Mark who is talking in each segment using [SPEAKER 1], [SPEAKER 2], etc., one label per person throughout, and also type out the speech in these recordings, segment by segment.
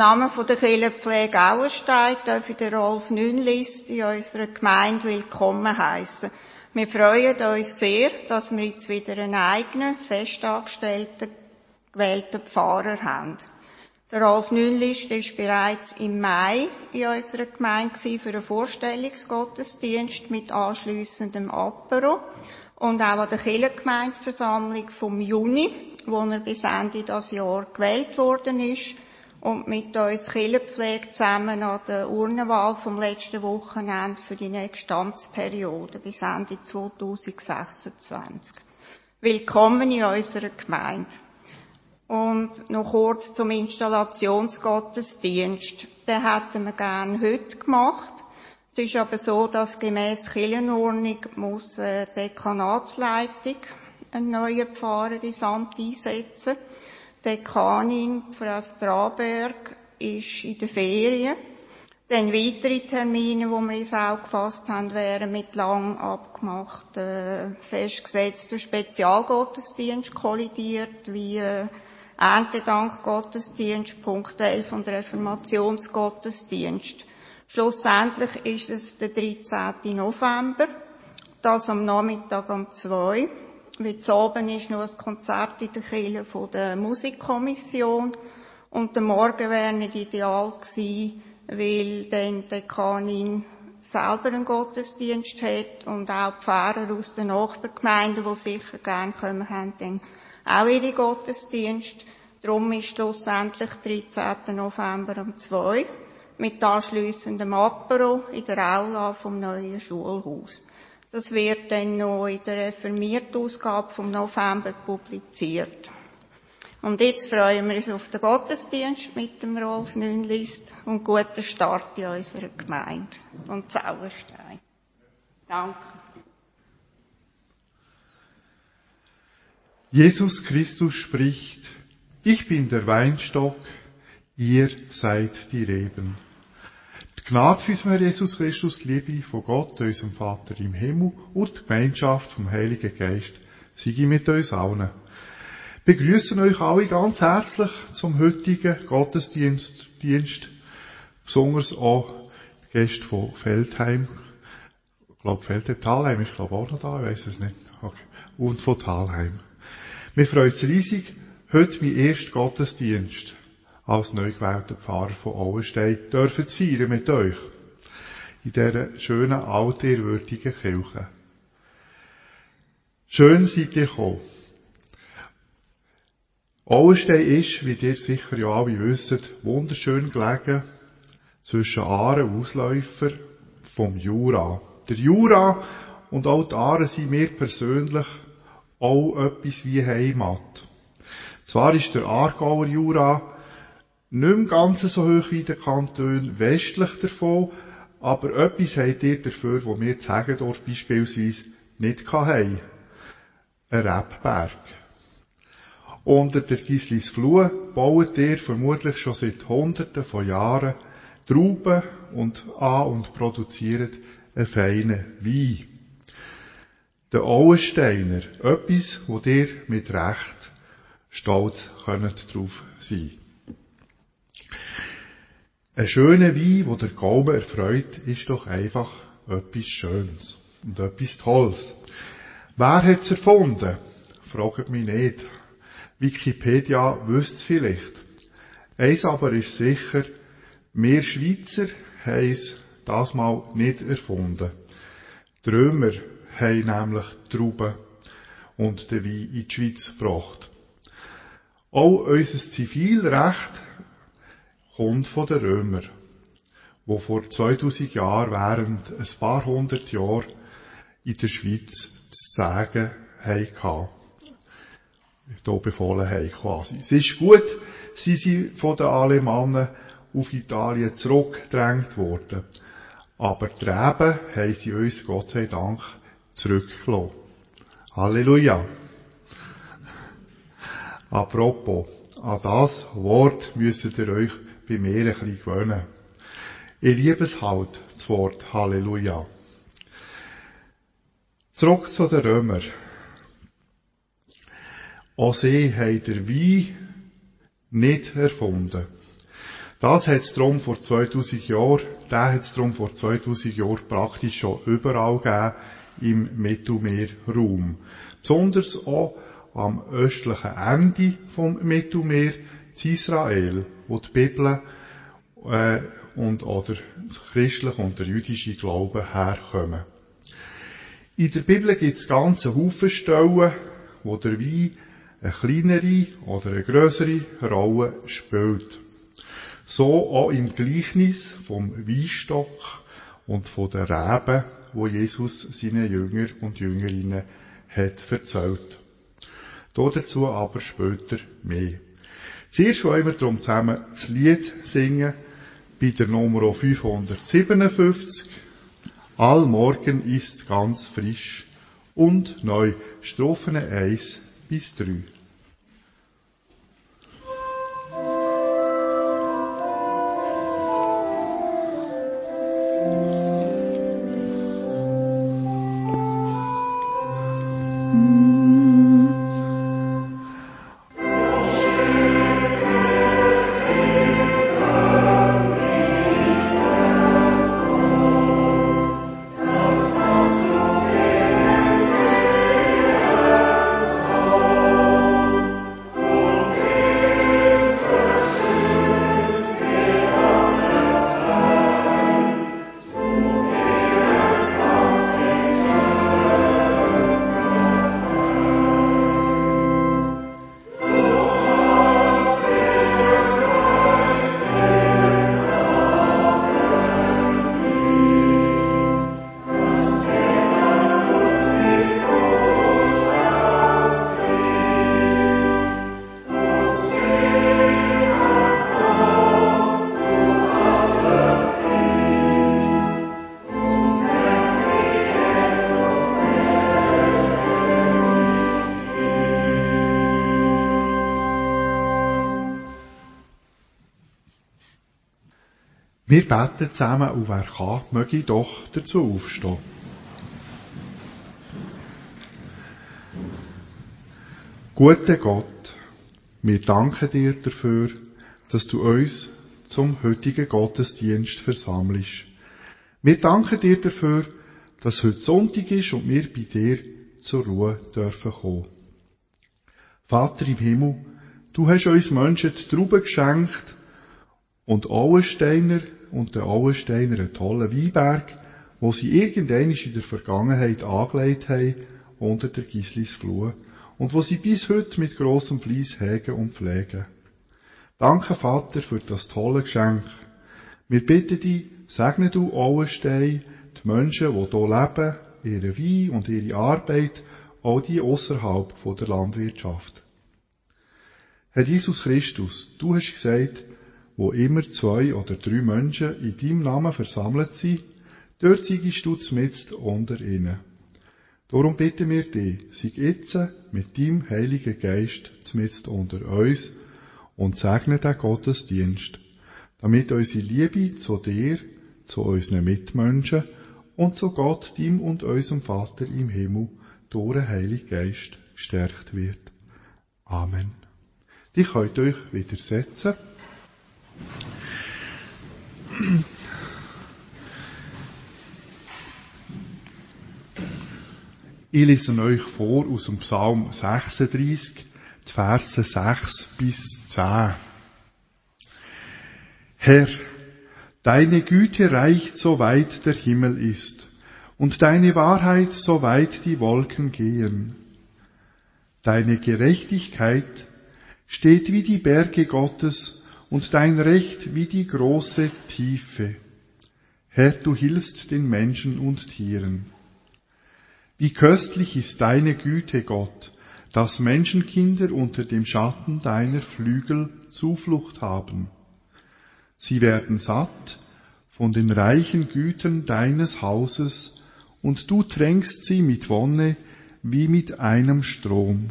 [SPEAKER 1] Namen der Kirchenpflege Auerstein darf ich den Rolf Nünlist in unserer Gemeinde willkommen heißen. Wir freuen uns sehr, dass wir jetzt wieder einen eigenen, festangestellten, gewählten Pfarrer haben. Der Rolf Nünlist ist bereits im Mai in unserer Gemeinde für einen Vorstellungsgottesdienst mit anschliessendem Apero und auch an der Kirchengemeindeversammlung vom Juni, wo er bis Ende des Jahr gewählt worden ist und mit uns Kirchenpflege zusammen an der Urnenwahl vom letzten Wochenende für die nächste Amtsperiode bis Ende 2026. Willkommen in unserer Gemeinde. Und noch kurz zum Installationsgottesdienst. Den hätten wir gern heute gemacht. Es ist aber so, dass gemäß Kirchenordnung muss äh, die Dekanatsleitung einen neuen Pfarrer ins Amt einsetzen. Dekanin, Frau Straberg, ist in der Ferien. Dann weitere Termine, die wir ins Auge gefasst haben, wären mit lang abgemachten, festgesetzten Spezialgottesdienst kollidiert, wie äh, Erntedankgottesdienst, Punkt 11 und Reformationsgottesdienst. Schlussendlich ist es der 13. November, das am Nachmittag um 2. Wie oben ist noch ein Konzert in der Kirche von der Musikkommission und der Morgen wäre nicht ideal gewesen, weil dann die Dekanin selber einen Gottesdienst hat und auch die Pfarrer aus den Nachbargemeinden, die sicher gerne kommen, haben dann auch ihre Gottesdienste. Darum ist schlussendlich 13. November um 2 mit anschliessendem Apero in der Aula vom neuen Schulhaus. Das wird dann noch in der reformierten Ausgabe vom November publiziert. Und jetzt freuen wir uns auf den Gottesdienst mit dem Rolf Nünlist und guten Start in unserer Gemeinde und Zauberstein. Danke.
[SPEAKER 2] Jesus Christus spricht, ich bin der Weinstock, ihr seid die Reben. Gnade für unseren Jesus Christus, die Liebe von Gott, unserem Vater im Himmel und die Gemeinschaft vom Heiligen Geist sei mit uns allen. Wir begrüßen euch alle ganz herzlich zum heutigen Gottesdienst, Dienst, besonders auch Gäste von Feldheim. Ich glaube, Feldheim, Talheim ist glaube auch noch da, ich weiß es nicht. Okay. Und von Talheim. Wir freuen uns riesig, heute mein erster Gottesdienst als neu gewählter Pfarrer von Auenstein dürfen zu feiern mit euch. In dieser schönen, altehrwürdigen Kirche. Schön seid ihr gekommen. Auenstein ist, wie ihr sicher ja alle wisst, wunderschön gelegen zwischen Aare und Ausläufer vom Jura. Der Jura und auch die Aare sind mir persönlich auch etwas wie Heimat. Zwar ist der Aargauer Jura nicht mehr ganz so hoch wie der Kanton westlich davon, aber etwas habt ihr dafür, wo wir Zegendorf beispielsweise nicht haben. Ein Rebberg. Unter der Gislis Flur baut ihr vermutlich schon seit Hunderten von Jahren Trauben und an und produziert einen feinen Wein der Auensteiner. Etwas, wo dir mit Recht stolz könnt drauf sein. Ein schöner Wein, wo der Gaumen erfreut, ist doch einfach etwas Schönes und etwas Tolles. Wer hat's erfunden? Fragt mich nicht. Wikipedia wüsste vielleicht. Eins aber ist sicher, wir Schweizer haben es das mal nicht erfunden. Die Römer haben nämlich Trauben und den Wein in die Schweiz gebracht. Auch unser Zivilrecht kommt von den Römern, wo vor 2000 Jahren während ein paar hundert Jahren in der Schweiz zu sagen hatten. Hier befohlen haben quasi. Es ist gut, sie sind von den Alemannen auf Italien zurückgedrängt worden. Aber die Reben haben sie uns, Gott sei Dank, zurückgelassen. Halleluja. Apropos, an das Wort müsstet ihr euch bei mir ein bisschen gewöhnen. Ich liebe es halt, das Wort Halleluja. Zurück zu den Römern. Auch sie haben der Wein nicht erfunden. Das hat es darum vor 2000 Jahren, der hat es darum vor 2000 Jahren praktisch schon überall gegeben im Mittelmeerraum. Besonders auch am östlichen Ende vom Mittelmeer, in Israel, wo die Bibel äh, und oder das christliche und der jüdische Glaube herkommen. In der Bibel gibt es ganze Haufen Stellen, wo der Wein eine kleinere oder eine größere Rolle spielt. So auch im Gleichnis vom Weinstock und von der Reben, wo Jesus seinen Jünger und Jüngerinnen hat erzählt. Dazu aber später mehr. Zuerst wollen wir darum zusammen das Lied singen, bei der Nummer 557. Allmorgen ist ganz frisch und neu. Strophen 1 bis 3. Wir beten zusammen und wer kann, möge doch dazu aufstehen. Guter Gott, wir danken dir dafür, dass du uns zum heutigen Gottesdienst versammelst. Wir danken dir dafür, dass heute Sonntag ist und wir bei dir zur Ruhe dürfen kommen. Vater im Himmel, du hast uns Menschen die Trauben geschenkt und Auensteiner und den Auensteiner einen tollen Weinberg, wo sie irgendwann in der Vergangenheit angelegt haben, unter der Gislisfluh, und wo sie bis heute mit grossem Fleiss hegen und pflegen. Danke, Vater, für das tolle Geschenk. Wir bitten dich, segne du Auenstein, die Menschen, die hier leben, ihre Wein und ihre Arbeit, auch die außerhalb der Landwirtschaft. Herr Jesus Christus, du hast gesagt, wo immer zwei oder drei Menschen in deinem Namen versammelt sind, dort siegst du zmitzt unter ihnen. Darum bitten wir dich, sieg jetzt mit deinem Heiligen Geist zmitzt unter uns und segne den Gottesdienst, damit unsere Liebe zu dir, zu unseren Mitmenschen und zu Gott, dem und unserem Vater im Himmel, durch den Heiligen Geist gestärkt wird. Amen. Die könnt euch wieder setzen. Ich lese euch vor aus dem Psalm 36, die Verse 6 bis 10. Herr, deine Güte reicht so weit der Himmel ist und deine Wahrheit so weit die Wolken gehen. Deine Gerechtigkeit steht wie die Berge Gottes und dein Recht wie die große Tiefe. Herr, du hilfst den Menschen und Tieren. Wie köstlich ist deine Güte, Gott, dass Menschenkinder unter dem Schatten deiner Flügel Zuflucht haben. Sie werden satt von den reichen Gütern deines Hauses, und du tränkst sie mit Wonne wie mit einem Strom.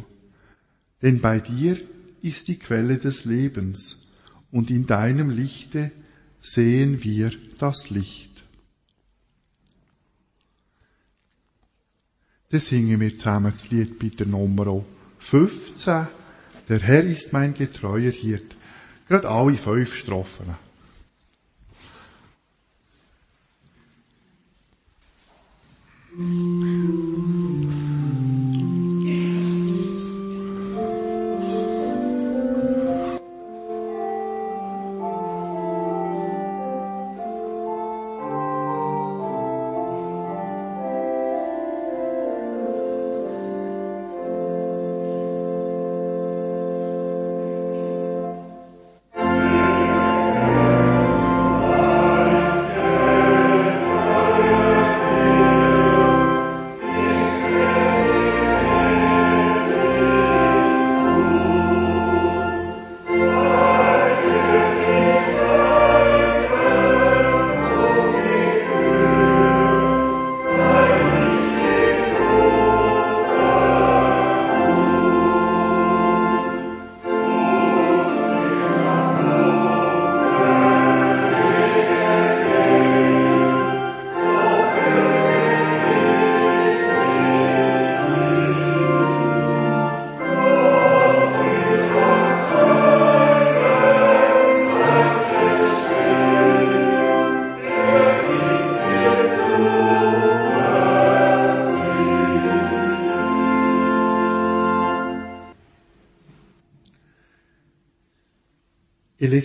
[SPEAKER 2] Denn bei dir ist die Quelle des Lebens und in deinem Lichte sehen wir das Licht. Dann singen wir zusammen das Lied bei der Nummer 15. Der Herr ist mein getreuer Hirt. Gerade alle fünf Strophen. Mm.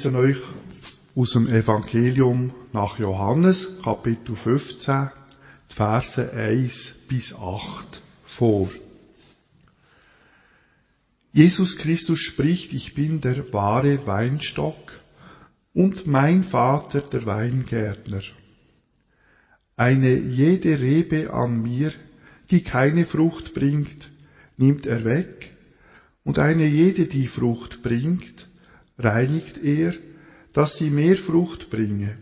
[SPEAKER 2] Lese euch aus dem Evangelium nach Johannes, Kapitel 15, die Verse 1 bis 8 vor. Jesus Christus spricht, ich bin der wahre Weinstock und mein Vater der Weingärtner. Eine jede Rebe an mir, die keine Frucht bringt, nimmt er weg, und eine jede, die Frucht bringt, reinigt er, dass sie mehr Frucht bringe.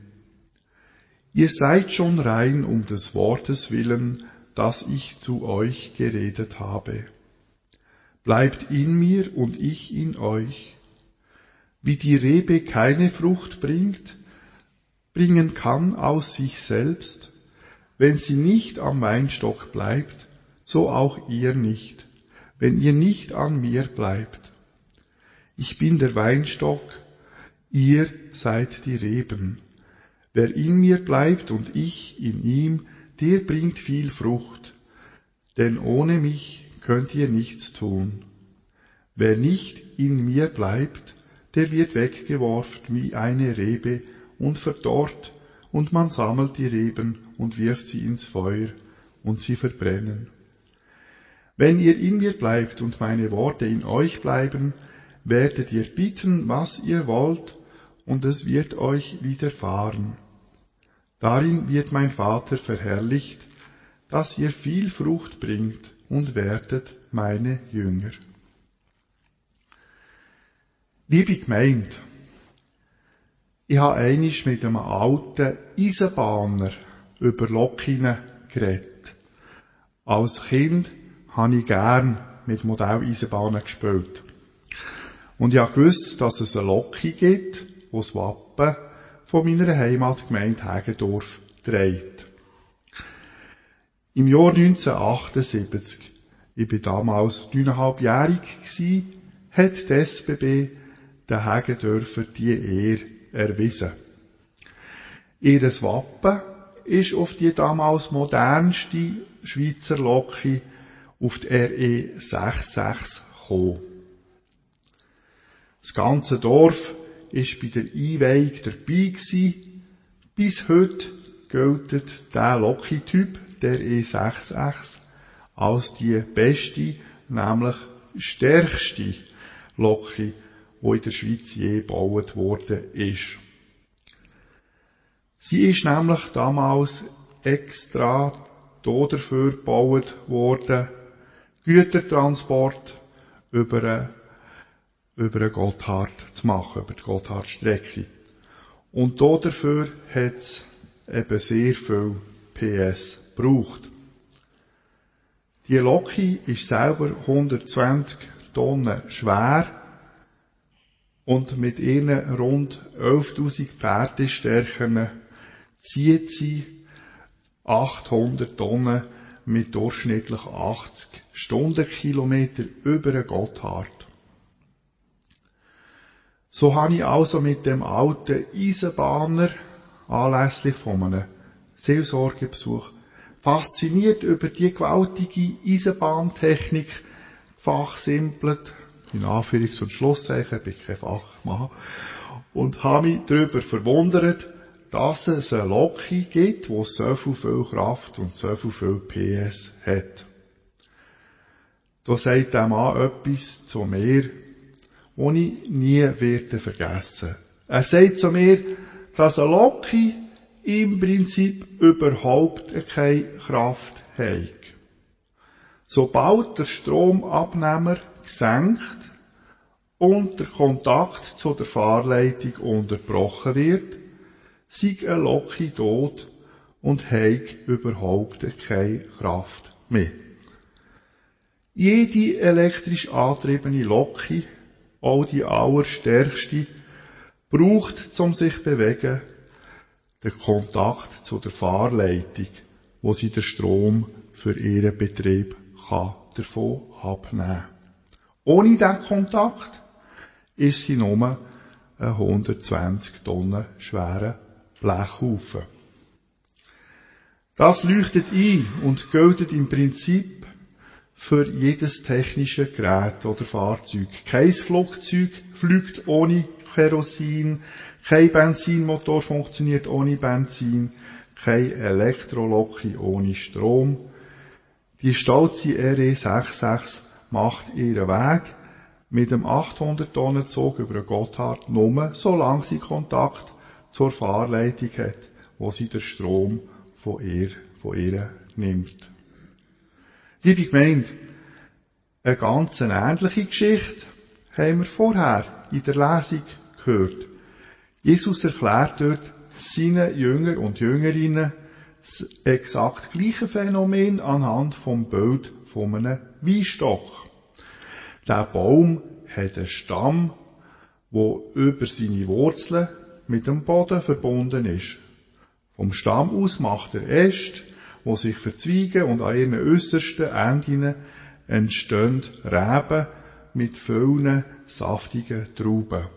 [SPEAKER 2] Ihr seid schon rein um des Wortes willen, das ich zu euch geredet habe. Bleibt in mir und ich in euch. Wie die Rebe keine Frucht bringt, bringen kann aus sich selbst, wenn sie nicht am Weinstock bleibt, so auch ihr nicht, wenn ihr nicht an mir bleibt. Ich bin der Weinstock, ihr seid die Reben. Wer in mir bleibt und ich in ihm, der bringt viel Frucht, denn ohne mich könnt ihr nichts tun. Wer nicht in mir bleibt, der wird weggeworfen wie eine Rebe und verdorrt, und man sammelt die Reben und wirft sie ins Feuer, und sie verbrennen. Wenn ihr in mir bleibt und meine Worte in euch bleiben, werdet ihr bitten, was ihr wollt, und es wird euch widerfahren. Darin wird mein Vater verherrlicht, dass ihr viel Frucht bringt und werdet meine Jünger. Liebe Gemeinde, ich habe einisch mit einem alten Eisenbahner über Lokinen geredet. Als Kind habe ich gern mit Modelleisenbahnen gespielt. Und ich habe gewusst, dass es eine Loki gibt, die das Wappen von meiner Heimatgemeinde Hagendorf trägt. Im Jahr 1978, ich bin damals neuneinhalbjährig hat die SBB den Hagendörfer die Ehre erwiesen. Ihres Wappen ist auf die damals modernste Schweizer Loki auf die RE 66 gekommen. Das ganze Dorf ist bei der Einweihung dabei gewesen. Bis heute gilt der Loki-Typ, der E6X, als die beste, nämlich stärkste Loki, die in der Schweiz je gebaut worden ist. Sie ist nämlich damals extra dafür gebaut worden, Gütertransport über über einen Gotthard zu machen, über die Gotthardstrecke. Und dafür hat es eben sehr viel PS gebraucht. Die Loki ist selber 120 Tonnen schwer und mit ihren rund 11.000 Pferdestärken zieht sie 800 Tonnen mit durchschnittlich 80 Stundenkilometer über einen Gotthard. So habe ich also mit dem alten Eisenbahner anlässlich von einem Seelsorgebesuch fasziniert über die gewaltige Eisenbahntechnik, fachsimpelt, in Anführungs- und Schlusszeichen, ich bin kein Fachmann, und habe mich darüber verwundert, dass es eine Loki gibt, die so viel Kraft und so viel PS hat. Da sagt der Mann etwas zu mir, was ich nie werde vergessen. Er sagt zu mir, dass ein Loki im Prinzip überhaupt keine Kraft hat. Sobald der Stromabnehmer gesenkt und der Kontakt zu der Fahrleitung unterbrochen wird, sei ein Loki tot und hat überhaupt keine Kraft mehr. Jede elektrisch antriebene Loki, auch die allerstärkste, braucht, um sich zu bewegen, den Kontakt zu der Fahrleitung, wo sie den Strom für ihren Betrieb kann davon abnehmen. Ohne diesen Kontakt ist sie nur ein 120 Tonnen schwerer Blechhaufen. Das leuchtet ein und gilt im Prinzip für jedes technische Gerät oder Fahrzeug. Kein Flugzeug fliegt ohne Kerosin, kein Benzinmotor funktioniert ohne Benzin, kein Elektroloki ohne Strom. Die stolze RE66 macht ihren Weg mit dem 800 Tonnen Zug über den Gotthard nur, solange sie Kontakt zur Fahrleitung hat, wo sie den Strom von ihr, von ihr nimmt. Liebe Gemeinde, eine ganz ähnliche Geschichte haben wir vorher in der Lesung gehört. Jesus erklärt dort seinen Jünger und Jüngerinnen das exakt gleiche Phänomen anhand vom Bild von einem Weinstock. Der Baum hat einen Stamm, wo über seine Wurzeln mit dem Boden verbunden ist. Vom Stamm aus macht er Äste, wo sich verzweigen und an ihren äußersten Enden entstehen Reben mit vielen saftigen Trauben.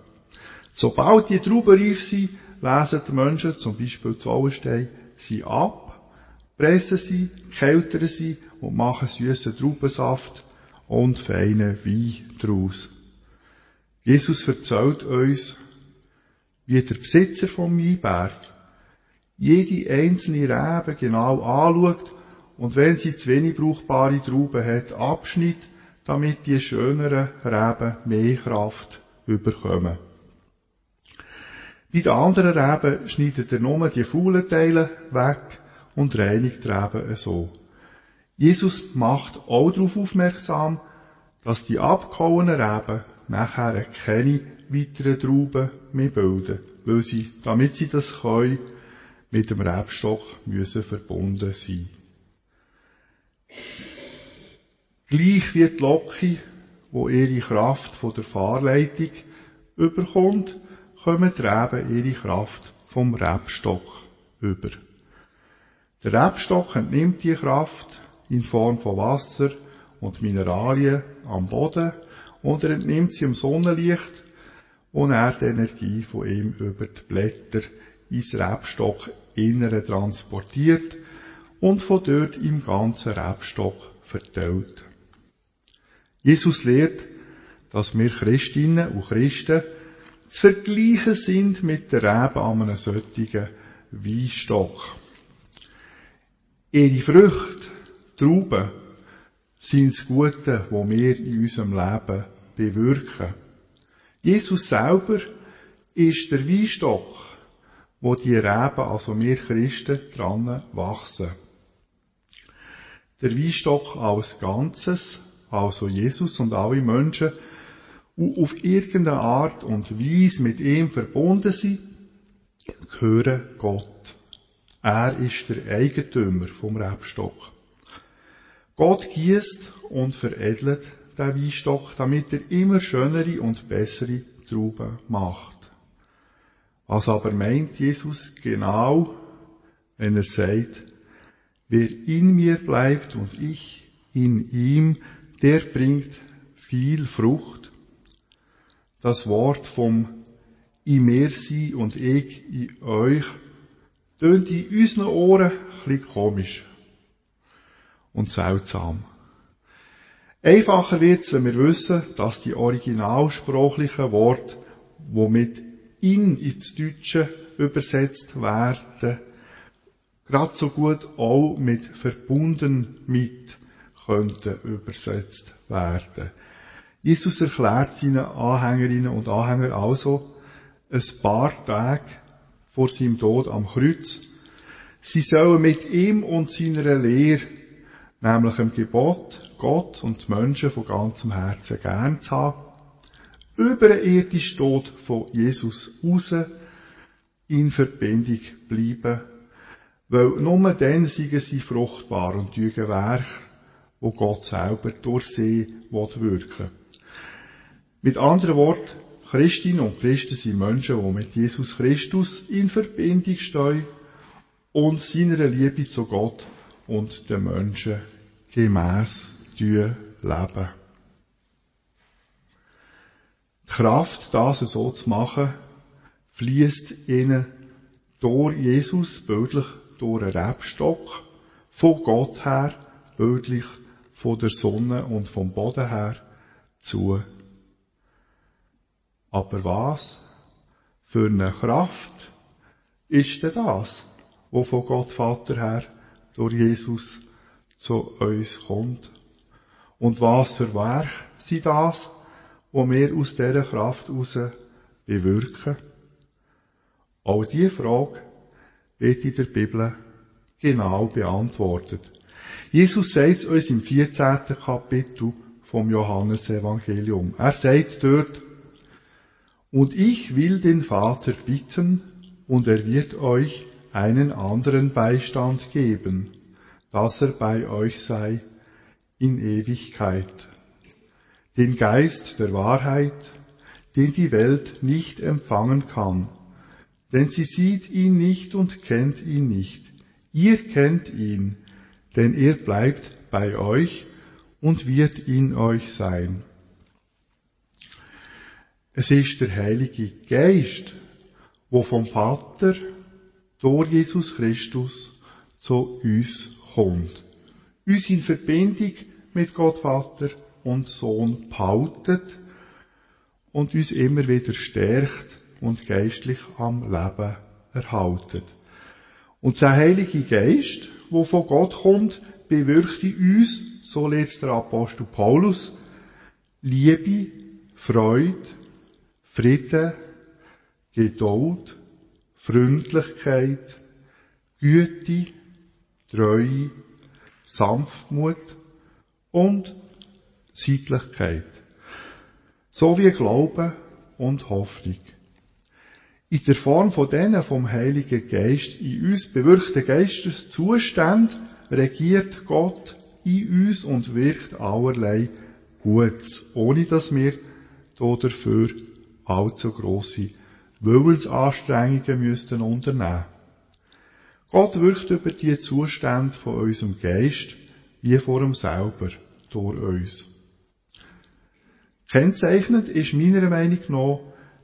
[SPEAKER 2] Sobald die Trauben reif sind, lesen die Menschen, zum Beispiel zu sie ab, pressen sie, kältern sie und machen süßen Traubensaft und feinen Wein daraus. Jesus erzählt uns, wie der Besitzer vom Weinberg jede einzelne Rebe genau anschaut und wenn sie zu wenig brauchbare Trauben hat, abschnitt, damit die schöneren Reben mehr Kraft überkommen. Bei den anderen Reben schneidet er nur die faulen Teile weg und reinigt die Reben so. Jesus macht auch darauf aufmerksam, dass die abgehauenen Reben nachher keine weiteren Trauben mehr bilden, weil sie, damit sie das können, mit dem Rebstock müssen verbunden sein. Gleich wie die Loki, wo ihre Kraft von der Fahrleitung überkommt, kommen die Reben ihre Kraft vom Rebstock über. Der Rebstock entnimmt die Kraft in Form von Wasser und Mineralien am Boden und er entnimmt sie im Sonnenlicht und er die Energie von ihm über die Blätter ins Rebstock innere transportiert und von dort im ganzen Rebstock verteilt. Jesus lehrt, dass wir Christinnen und Christen zu vergleichen sind mit der Reben an einem solchen Weinstock. Ihre Früchte, Trauben, sind das Gute, was wir in unserem Leben bewirken. Jesus selber ist der Weinstock, wo die Reben, also wir Christen, dran wachsen. Der Weinstock als Ganzes, also Jesus und alle Menschen, die auf irgendeine Art und Weise mit ihm verbunden sind, gehören Gott. Er ist der Eigentümer vom Rebstock. Gott gießt und veredelt den Weinstock, damit er immer schönere und bessere Trauben macht. Was aber meint Jesus genau, wenn er sagt, wer in mir bleibt und ich in ihm, der bringt viel Frucht. Das Wort vom in mir sein und ich in euch tönt in unseren Ohren ein komisch. und seltsam. Einfacher wird's, wenn wir wissen, dass die originalsprachlichen Worte, wo mit in ins Deutsche übersetzt werden, gerade so gut auch mit verbunden mit könnten übersetzt werden. Jesus erklärt seinen Anhängerinnen und Anhängern also ein paar Tage vor seinem Tod am Kreuz, sie sollen mit ihm und seiner Lehre, nämlich dem Gebot, Gott und Menschen von ganzem Herzen gern zu haben, über den irdischen Tod von Jesus raus in Verbindung bleiben, weil nur dann seien sie fruchtbar und tügen Werk, wo Gott selber durch sie wirken Mit anderen Worten, Christinnen und Christen sind Menschen, die mit Jesus Christus in Verbindung stehen und seiner Liebe zu Gott und den Menschen gemäss leben. Kraft, das so zu machen, fließt ihnen durch Jesus, bildlich durch einen Rebstock, von Gott her, bildlich von der Sonne und vom Boden her zu. Aber was für eine Kraft ist denn das, wo von Gott Vater her durch Jesus zu uns kommt? Und was für Werk sind das, wo wir aus dieser Kraft heraus bewirken? Auch diese Frage wird in der Bibel genau beantwortet. Jesus sagt es uns im 14. Kapitel vom Johannesevangelium. Er sagt dort, und ich will den Vater bitten, und er wird euch einen anderen Beistand geben, dass er bei euch sei in Ewigkeit. Den Geist der Wahrheit, den die Welt nicht empfangen kann, denn sie sieht ihn nicht und kennt ihn nicht. Ihr kennt ihn, denn er bleibt bei euch und wird in euch sein. Es ist der Heilige Geist, wo vom Vater durch Jesus Christus zu uns kommt. Uns in Verbindung mit Gott Vater und Sohn behaltet und uns immer wieder stärkt und geistlich am Leben erhaltet. Und der Heilige Geist, wo von Gott kommt, bewirkt in uns, so lehrt der Apostel Paulus, Liebe, Freude, Frieden, Geduld, Freundlichkeit, Güte, Treue, Sanftmut und Sittlichkeit. So wie Glaube und Hoffnung. In der Form von denen vom Heiligen Geist in uns bewirkten Geisteszustand regiert Gott in uns und wirkt allerlei Gutes, ohne dass wir dafür allzu grosse Willensanstrengungen müssten unternehmen. Gott wirkt über die Zustände von unserem Geist wie vor ihm selber durch uns. Kennzeichnend ist meiner Meinung nach,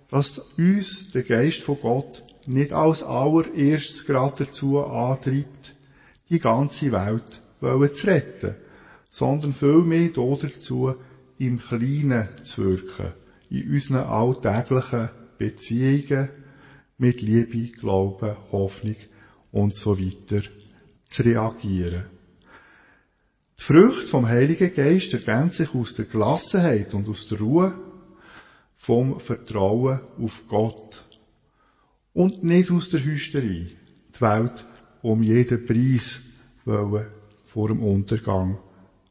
[SPEAKER 2] dass uns der Geist von Gott nicht als allererstes gerade dazu antreibt, die ganze Welt zu retten, sondern vielmehr dazu, im Kleinen zu wirken in unseren alltäglichen Beziehungen mit Liebe, Glauben, Hoffnung und so weiter zu reagieren. Die Früchte vom Heiligen Geist ergänzen sich aus der Gelassenheit und aus der Ruhe vom Vertrauen auf Gott und nicht aus der Hysterie, die Welt um jeden Preis vor dem Untergang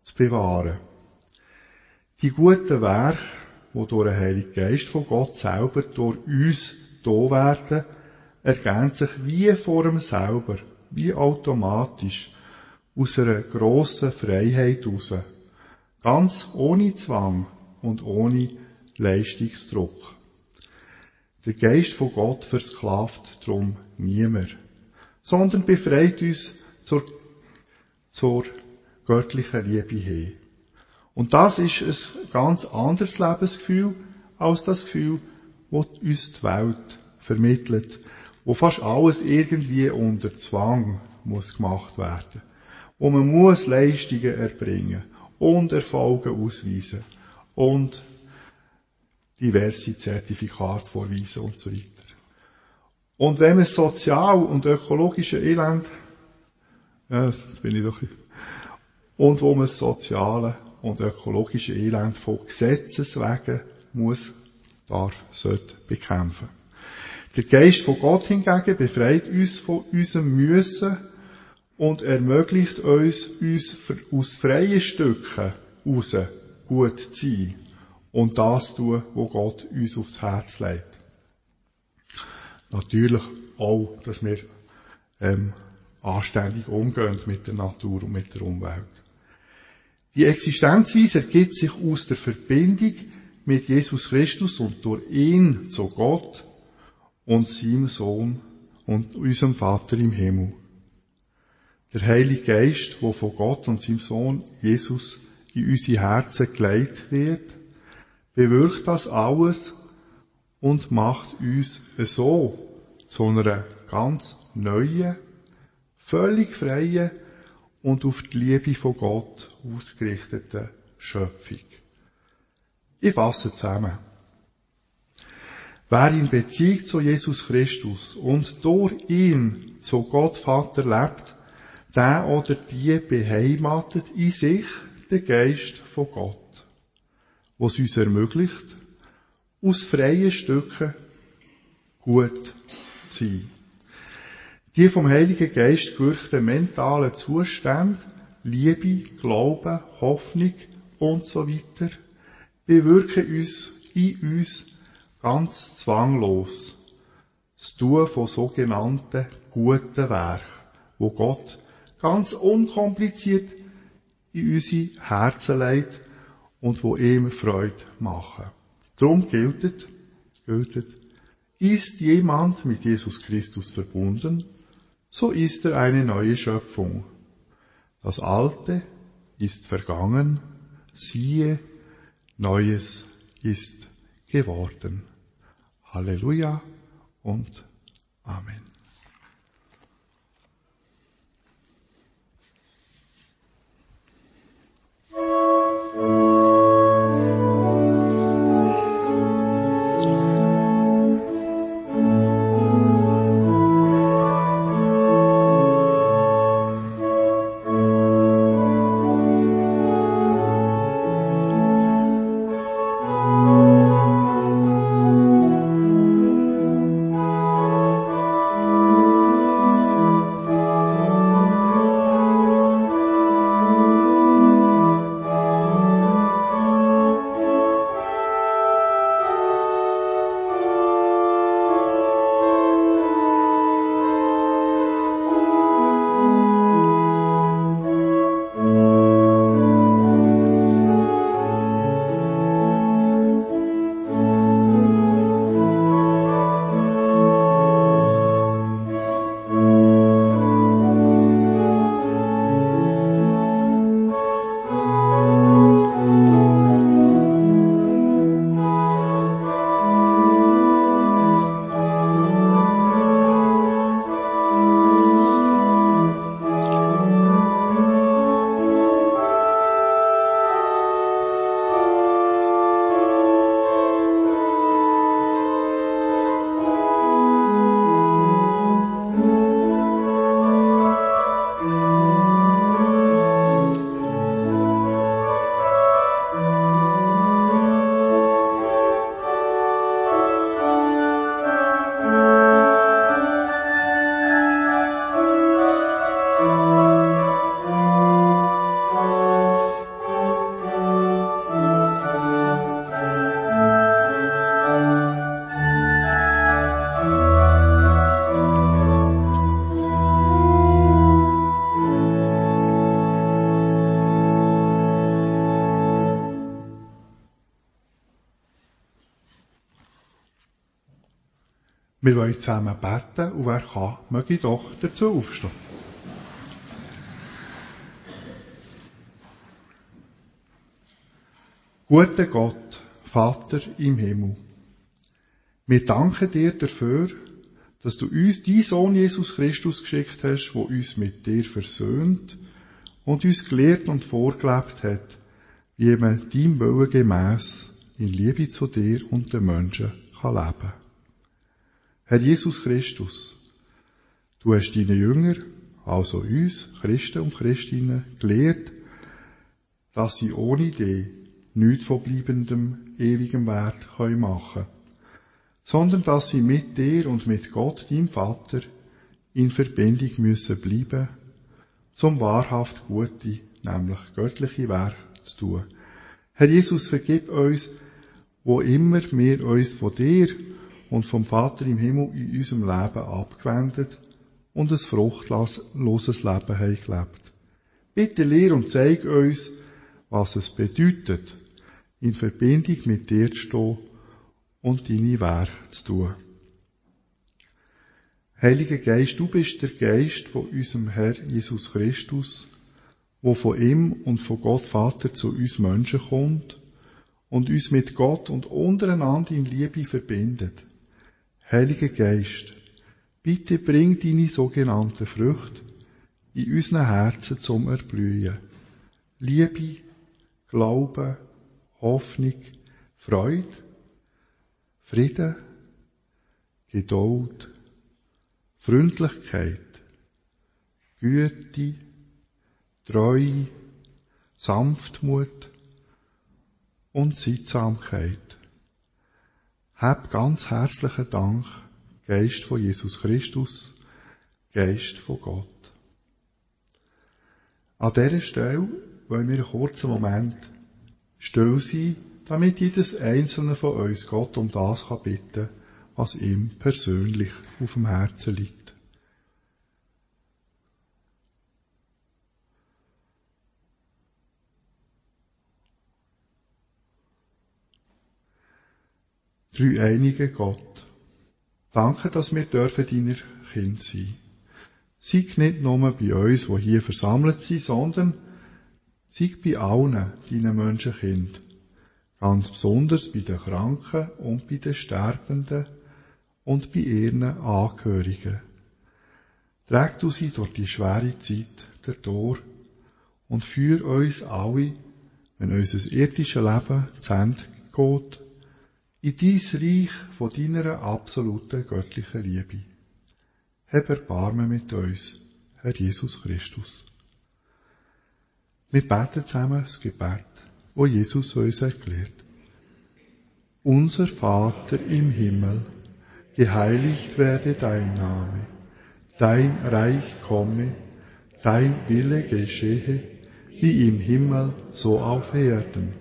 [SPEAKER 2] zu bewahren. Die guten Werke die durch den Heiligen Geist von Gott selber durch uns da werden, ergänzen sich wie vor ihm selber, wie automatisch, aus einer grossen Freiheit heraus. Ganz ohne Zwang und ohne Leistungsdruck. Der Geist von Gott versklavt drum niemand, sondern befreit uns zur, zur göttlichen Liebe hin. Und das ist ein ganz anderes Lebensgefühl als das Gefühl, das uns die Welt vermittelt, wo fast alles irgendwie unter Zwang muss gemacht werden. Und man muss Leistungen erbringen und Erfolge ausweisen und diverse Zertifikate vorweisen und so weiter. Und wenn man sozial und ökologische Elend, ja, jetzt bin ich doch, und wo man das soziale und ökologische Elend von Gesetzes wegen muss, darf, sollte bekämpfen. Der Geist von Gott hingegen befreit uns von unserem Müssen und ermöglicht uns, uns aus freien Stücken raus gut zu sein und das tun, was Gott uns aufs Herz legt. Natürlich auch, dass wir ähm, anständig umgehen mit der Natur und mit der Umwelt. Die Existenzweise ergibt sich aus der Verbindung mit Jesus Christus und durch ihn zu Gott und seinem Sohn und unserem Vater im Himmel. Der Heilige Geist, der von Gott und seinem Sohn Jesus in unsere Herzen geleitet wird, bewirkt das alles und macht uns so zu einer ganz neuen, völlig freien und auf die Liebe von Gott ausgerichteten Schöpfung. Ich fasse zusammen. Wer in Beziehung zu Jesus Christus und durch ihn zu Gott Vater lebt, der oder die beheimatet in sich den Geist von Gott, was uns ermöglicht, aus freien Stücken gut zu sein. Die vom Heiligen Geist gewirkten mentalen Zustände, Liebe, Glauben, Hoffnung und so weiter, bewirken uns in uns ganz zwanglos das Tun von sogenannten guten Werken, wo Gott ganz unkompliziert in unsere Herzen legt und wo ihm Freude machen. Darum gilt, gilt, ist jemand mit Jesus Christus verbunden, so ist er eine neue Schöpfung. Das Alte ist vergangen, siehe, Neues ist geworden. Halleluja und Amen. Zusammen beten und wer kann, möge doch dazu aufstehen. Guter Gott, Vater im Himmel, wir danken dir dafür, dass du uns deinen Sohn Jesus Christus geschickt hast, der uns mit dir versöhnt und uns gelehrt und vorgelebt hat, wie man deinem Willen gemäss in Liebe zu dir und den Menschen kann leben. Herr Jesus Christus, du hast deine Jünger, also uns, Christen und Christinnen, gelehrt, dass sie ohne dich nichts von bleibendem, ewigem Wert machen können, sondern dass sie mit dir und mit Gott, deinem Vater, in Verbindung müssen bleiben, zum wahrhaft Gute, nämlich göttliche Werk zu tun. Herr Jesus, vergib uns, wo immer wir uns von dir und vom Vater im Himmel in unserem Leben abgewendet und ein fruchtloses Leben haben gelebt. Bitte lehr und zeig uns, was es bedeutet, in Verbindung mit dir zu stehen und deine Werke zu tun. Heiliger Geist, du bist der Geist von unserem Herr Jesus Christus, wo von ihm und von Gott Vater zu uns Menschen kommt und uns mit Gott und untereinander in Liebe verbindet. Heiliger Geist, bitte bring deine sogenannten Früchte in unseren Herzen zum Erblühen. Liebe, Glaube, Hoffnung, Freude, Frieden, Geduld, Freundlichkeit, Güte, Treue, Sanftmut und Sittsamkeit. Hab ganz herzlichen Dank, Geist von Jesus Christus, Geist von Gott. An dieser Stelle wollen wir einen kurzen Moment still sein, damit jedes einzelne von uns Gott um das kann bitten was ihm persönlich auf dem Herzen liegt. Dreieinige Gott, danke, dass wir dürfen deiner Kind sein. Sei nicht nur bei uns, die hier versammelt sind, sondern sei bei allen deinen Menschenkind. Ganz besonders bei den Kranken und bei den Sterbenden und bei ihren Angehörigen. Träg du sie durch die schwere Zeit durch und führ uns alle, wenn unser irdisches Leben zu Ende geht, in dies Reich von deiner absoluten göttlichen Liebe. Hab Erbarmen mit uns, Herr Jesus Christus. Wir beten zusammen das Gebet, wo Jesus uns erklärt. Unser Vater im Himmel, geheiligt werde dein Name, dein Reich komme, dein Wille geschehe, wie im Himmel, so auf Erden.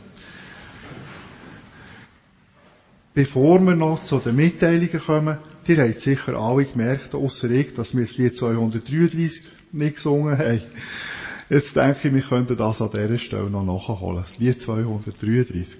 [SPEAKER 2] Bevor wir noch zu den Mitteilungen kommen, ihr habt sicher alle gemerkt, ausser ich, dass wir das Lied 233 nicht gesungen haben. Jetzt denke ich, wir könnten das an dieser Stelle noch nachholen. Das Lied 233.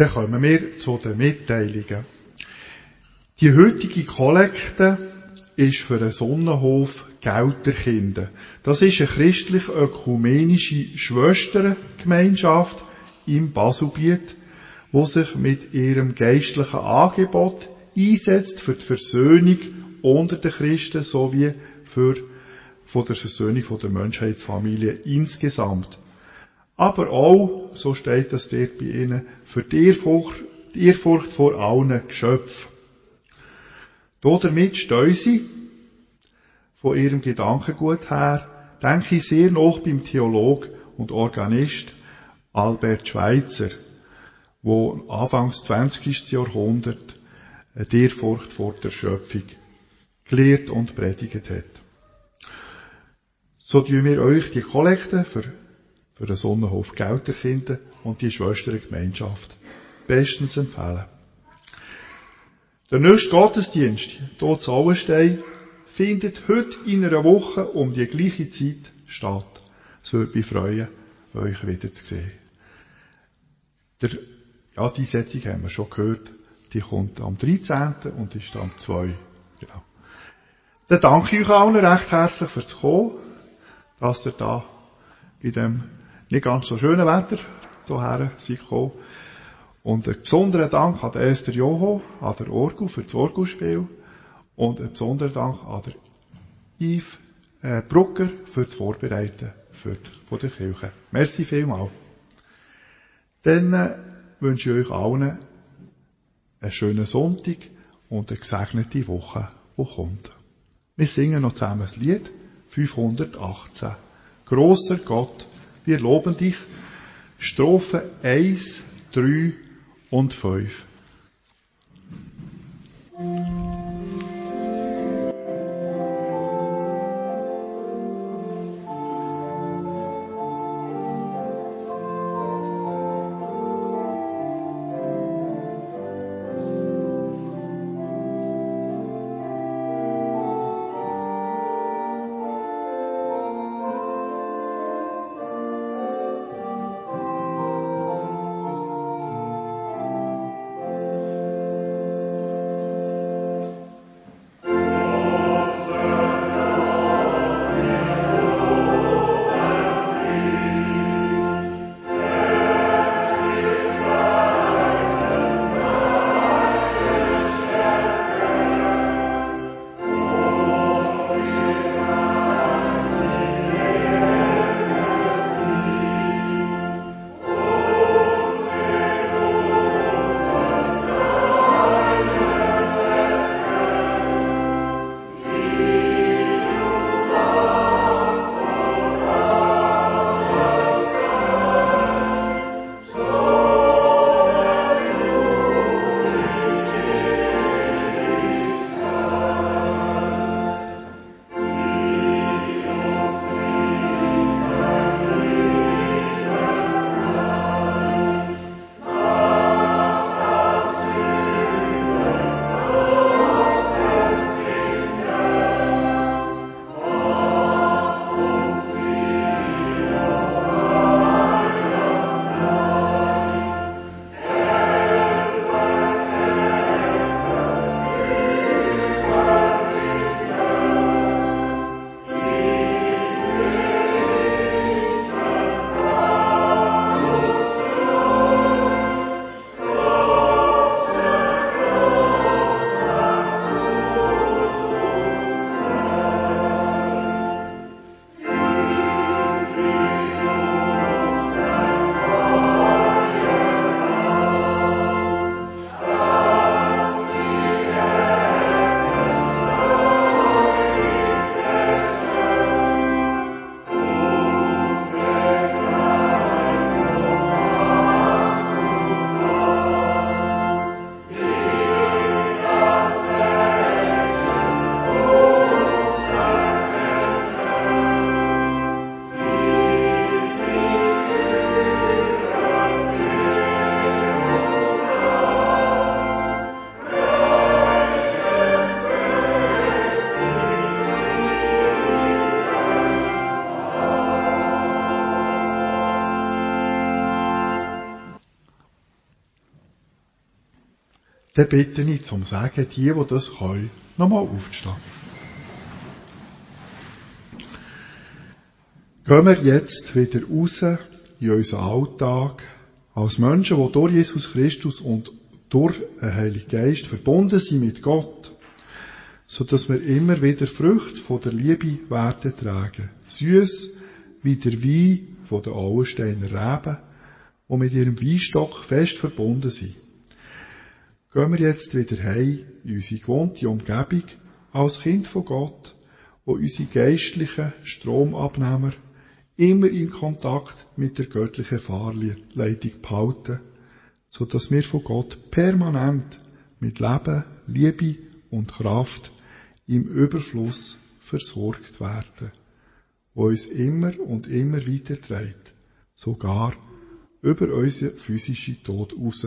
[SPEAKER 2] Dann kommen wir zu den Mitteilungen. Die heutige Kollekte ist für einen Sonnenhof Gelterkinder. Das ist eine christlich-ökumenische Schwestergemeinschaft im Baselbiet, wo sich mit ihrem geistlichen Angebot einsetzt für die Versöhnung unter den Christen sowie für von der Versöhnung der Menschheitsfamilie insgesamt. Aber auch, so steht das dort bei ihnen, für die Ehrfurcht, die Ehrfurcht vor allen Geschöpfen. Damit stehen sie von ihrem Gedankengut her, denke ich sehr noch beim Theolog und Organist Albert Schweitzer, wo Anfangs 20. Jahrhundert eine Ehrfurcht vor der Schöpfung gelehrt und predigt hat. So tun wir euch die Kollekte für, für den Sonnenhof Gelterkinder und die Schwestergemeinschaft bestens empfehlen. Der nächste Gottesdienst, hier zu Auenstein, findet heute in einer Woche um die gleiche Zeit statt. Es würde mich freuen, euch wiederzusehen. Der, ja, die Setzung haben wir schon gehört. Die kommt am 13. und ist am 2. Genau. Dann danke ich euch allen recht herzlich fürs Kommen, dass ihr da bei dem nicht ganz so schönen Wetter hierher seid gekommen. Und einen besonderen Dank an Esther Joho, an der Orgel für das Orgelspiel und einen besonderen Dank an der Yves äh, Brucker für das Vorbereiten für die, von der Kirche. Merci vielmals. Dann äh, wünsche ich euch allen einen schönen Sonntag und eine gesegnete Woche, die kommt. Wir singen noch zusammen das Lied 518. Großer Gott, wir loben dich. Strophe 1, 3 und 5. Dann bitte ich zum Sagen, die, die das können, nochmal aufzustehen. Gehen wir jetzt wieder raus in unseren Alltag, als Menschen, die durch Jesus Christus und durch den Heiligen Geist verbunden sind mit Gott, so dass wir immer wieder Früchte von der Liebe werden tragen. Süß wie der Wein von den Auensteiner Reben, die mit ihrem Weinstock fest verbunden sind. Gehen wir jetzt wieder heim in unsere gewohnte Umgebung als Kind von Gott, wo unsere geistlichen Stromabnehmer immer in Kontakt mit der göttlichen Fahrleitung behalten, so dass wir von Gott permanent mit Leben, Liebe und Kraft im Überfluss versorgt werden, wo uns immer und immer weiter trägt, sogar über unsere physische Tod raus,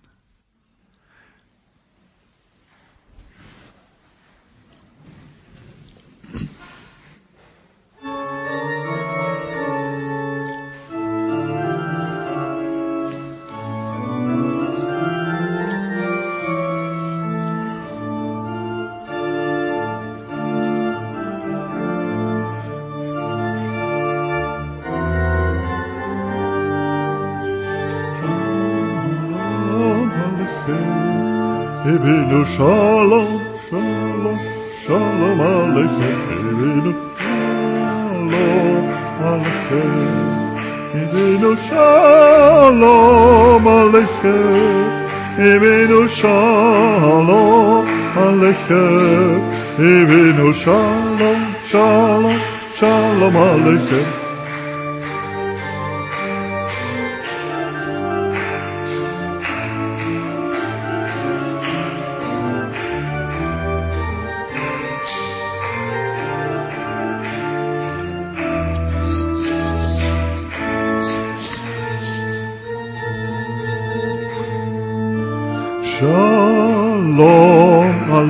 [SPEAKER 3] Shalom, aleichem. Shalom aleichem. Ebenu shalom aleichem. Ebenu shalom, shalom, shalom aleichem.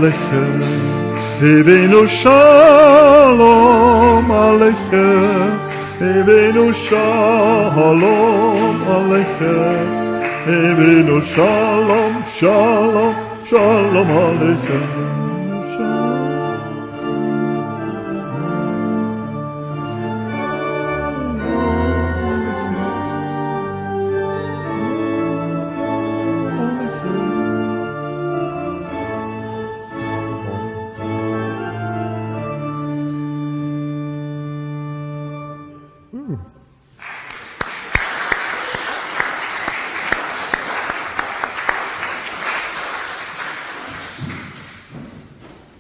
[SPEAKER 3] Aleichem. Ebenu Shalom Aleichem. Ebenu Shalom Aleichem. Ebenu Shalom, Shalom, Shalom Aleichem.